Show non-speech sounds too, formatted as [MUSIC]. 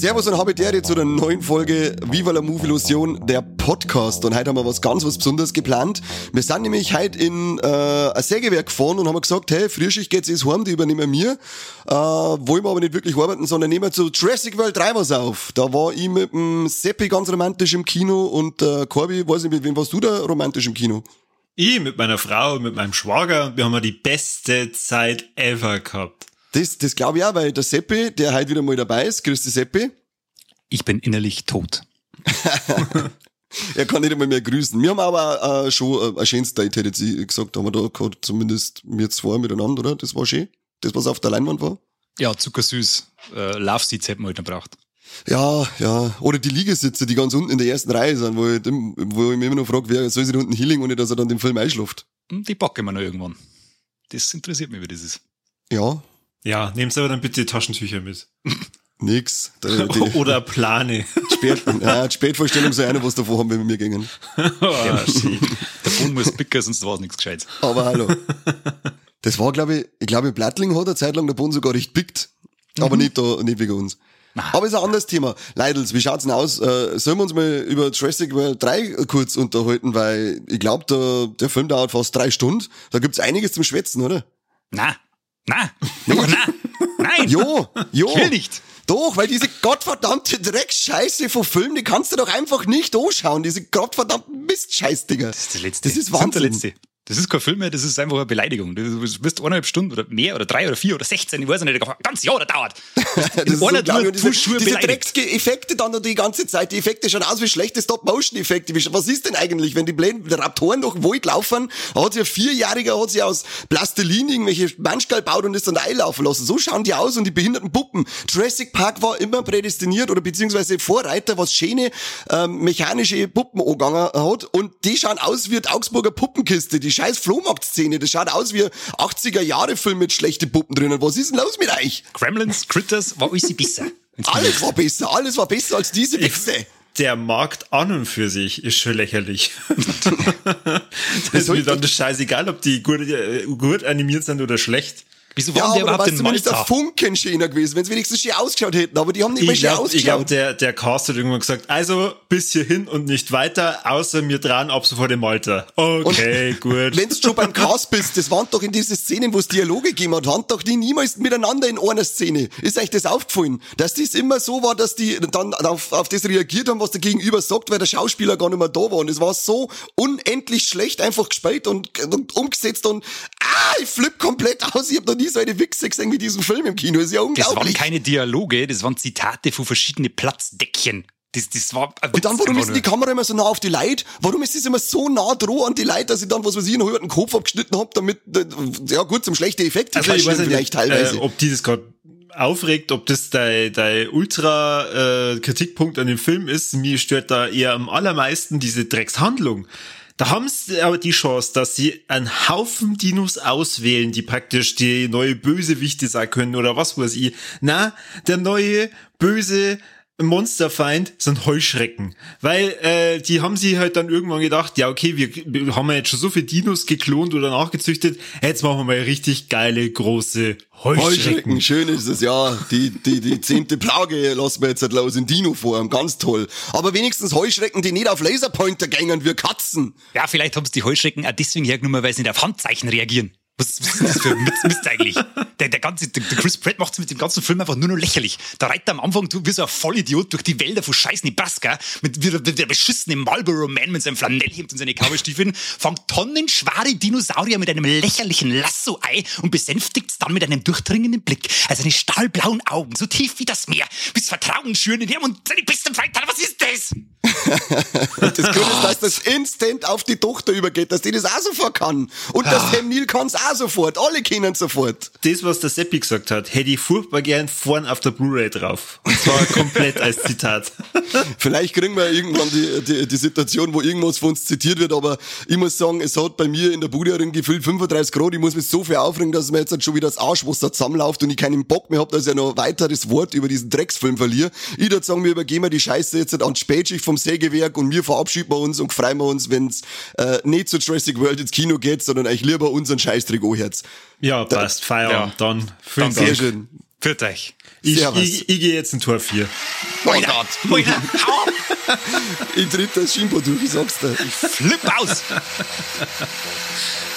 Servus und Habitäre zu der neuen Folge Viva la Movie Illusion, der Podcast. Und heute haben wir was ganz was Besonderes geplant. Wir sind nämlich heute in äh, ein Sägewerk gefahren und haben gesagt, hey, Frühschicht geht's jetzt heim, die übernehmen wir. Äh, wollen wir aber nicht wirklich arbeiten, sondern nehmen wir zu Jurassic World 3 was auf. Da war ich mit dem Seppi ganz romantisch im Kino und äh, Corby, weiß nicht, mit wem warst du da romantisch im Kino? Ich mit meiner Frau, mit meinem Schwager wir haben ja die beste Zeit ever gehabt. Das, das glaube ich auch, weil der Seppi, der heute wieder mal dabei ist, grüß dich Seppi. Ich bin innerlich tot. [LAUGHS] er kann nicht einmal mehr grüßen. Wir haben aber äh, schon äh, ein schönes Date, hätte ich gesagt, haben wir da gehabt, zumindest wir zwei miteinander, oder? Das war schön. Das, was auf der Leinwand war. Ja, zuckersüß. Äh, Love Seats hätten wir heute gebraucht. Ja, ja. Oder die Liegesitze, die ganz unten in der ersten Reihe sind, wo ich, wo ich mich immer noch frage, wer soll sich da unten Healing, ohne dass er dann den Film einschläft. Hm, die packen wir noch irgendwann. Das interessiert mich, wie das ist. Ja, ja, nehmt aber dann bitte Taschentücher mit. [LAUGHS] Nix. Die, die [LAUGHS] Oder Plane. [LAUGHS] Spät, ja, die Spätvorstellung sei eine, was davor haben, wenn wir mir gingen. oh, ja, Der Boden muss picken, sonst war es nichts Gescheites. Aber hallo. Das war, glaube ich, ich glaube, Blattling hat eine Zeit lang der Boden sogar recht pickt. Aber mhm. nicht da, nicht wegen uns. Aha. Aber ist ein anderes Thema. Leidels, wie schaut's denn aus? Äh, sollen wir uns mal über Jurassic World 3 kurz unterhalten, weil ich glaube, der, der Film dauert fast drei Stunden. Da gibt's einiges zum Schwätzen, oder? Na, na, na, nein. Jo, jo. Ich will nicht. Doch, weil diese gottverdammte Dreckscheiße von Filmen, die kannst du doch einfach nicht anschauen. Diese gottverdammten Mistscheißdinger. Das ist der letzte. Das ist Wahnsinn. Das ist der letzte. Das ist kein Film mehr, das ist einfach eine Beleidigung. Du bist eineinhalb Stunden oder mehr oder drei oder vier oder sechzehn, ich weiß nicht, ganzes Jahr dauert. [LAUGHS] das ist so und diese, diese Dreckseffekte dann noch die ganze Zeit, die Effekte schauen aus wie schlechte Stop-Motion-Effekte. Was ist denn eigentlich, wenn die Blenden, die Raptoren durch Wald laufen, hat sich ein Vierjähriger, hat sich aus Plastilin irgendwelche Manschgal baut und ist dann einlaufen lassen. So schauen die aus und die behinderten Puppen. Jurassic Park war immer prädestiniert oder beziehungsweise Vorreiter, was schöne ähm, mechanische Puppen angegangen hat und die schauen aus wie die Augsburger Puppenkiste. Die scheiß Flohmarkt-Szene. Das schaut aus wie 80er-Jahre-Film mit schlechten Puppen drinnen. Was ist denn los mit euch? Gremlins, Critters, war alles besser. alles war besser, alles war besser als diese Wichse. Der Markt an und für sich ist schon lächerlich. [LAUGHS] das ist mir dann das scheißegal, ob die gut, äh, gut animiert sind oder schlecht. Wieso waren ja, die überhaupt in Malta? der Funken schöner gewesen, wenn es wenigstens schön ausgeschaut hätten, aber die haben nicht mehr schön ausgeschaut. Ich glaube, der, der Cast hat irgendwann gesagt, also bis hierhin und nicht weiter, außer mir dran ab sofort im Malta. Okay, und [LAUGHS] gut. Wenn du schon beim Cast bist, das waren doch in diese Szenen, wo es Dialoge gegeben hat, waren doch die niemals miteinander in einer Szene. Ist euch das aufgefallen? Dass das immer so war, dass die dann auf, auf das reagiert haben, was der Gegenüber sagt, weil der Schauspieler gar nicht mehr da war. Und es war so unendlich schlecht einfach gespielt und, und umgesetzt und ich flipp komplett aus. Ich habe noch nie so eine Wichse gesehen wie diesen Film im Kino. Das ist ja unglaublich. Das waren keine Dialoge, das waren Zitate von verschiedenen Platzdeckchen. Das, das war und dann, warum ist die Kamera immer so nah auf die Leute? Warum ist das immer so nah dran an die Leute, dass ich dann, was weiß ich, noch den Kopf abgeschnitten hab, damit, äh, ja gut, zum schlechten Effekt. Also ich weiß nicht, vielleicht teilweise. Äh, ob die das gerade aufregt, ob das dein, dein ultra äh, Kritikpunkt an dem Film ist. Mir stört da eher am allermeisten diese Dreckshandlung. Da haben sie aber die Chance, dass sie einen Haufen Dinos auswählen, die praktisch die neue Bösewichte sein können oder was weiß ich. Na, der neue böse Monsterfeind sind Heuschrecken. Weil äh, die haben sich halt dann irgendwann gedacht, ja okay, wir, wir haben ja jetzt schon so viele Dinos geklont oder nachgezüchtet, jetzt machen wir mal richtig geile, große Heuschrecken. Heuschrecken, schön ist es, ja. Die, die, die zehnte Plage lassen wir jetzt halt los in Dino-Form, ganz toll. Aber wenigstens Heuschrecken, die nicht auf Laserpointer gängen wie Katzen. Ja, vielleicht haben sie die Heuschrecken auch deswegen hergenommen, weil sie nicht auf Handzeichen reagieren. Was, was ist das für Mist, Mist eigentlich? Der, der, ganze, der, der Chris Pratt macht es mit dem ganzen Film einfach nur noch lächerlich. Da reitet er am Anfang wie so ein Vollidiot durch die Wälder von scheiß Nebraska mit, wie, der beschissene Marlboro Man mit seinem Flanellhemd und seinen Cowboystiefeln, fängt tonnenschwere Dinosaurier mit einem lächerlichen Lasso ein und besänftigt es dann mit einem durchdringenden Blick. Also seine stahlblauen Augen, so tief wie das Meer, bis Vertrauen schüren in ihm und seine besten Feinde. Was ist das? [LAUGHS] das Coole ist, dass das instant auf die Tochter übergeht, dass die das auch sofort kann. Und ah. das Sam Neill kann es auch sofort. Alle kennen sofort. Das, was der Seppi gesagt hat, hätte ich furchtbar gern vorn auf der Blu-ray drauf. Und zwar [LAUGHS] komplett als Zitat. [LAUGHS] Vielleicht kriegen wir irgendwann die, die, die, Situation, wo irgendwas von uns zitiert wird, aber ich muss sagen, es hat bei mir in der Bude gefühlt 35 Grad. Ich muss mich so viel aufregen, dass mir jetzt halt schon wieder das Arschwasser zusammenläuft und ich keinen Bock mehr habe, dass ich noch weiteres Wort über diesen Drecksfilm verliere. Ich würde sagen, wir übergeben die Scheiße jetzt an Spätschicht vom Sägewerk und wir verabschieden uns und freuen wir uns, wenn's äh, nicht zu Jurassic World ins Kino geht, sondern euch lieber unseren Scheißtrick anhört. Ja, passt. Feierabend. Ja. Dann vielen Dank. Sehr schön. Für dich. Ich, ich, ich gehe jetzt in Tor 4. Moin Gott. Moin Ich tritt das Schimbo durch, ich sag's dir. Ich flipp aus. [LAUGHS]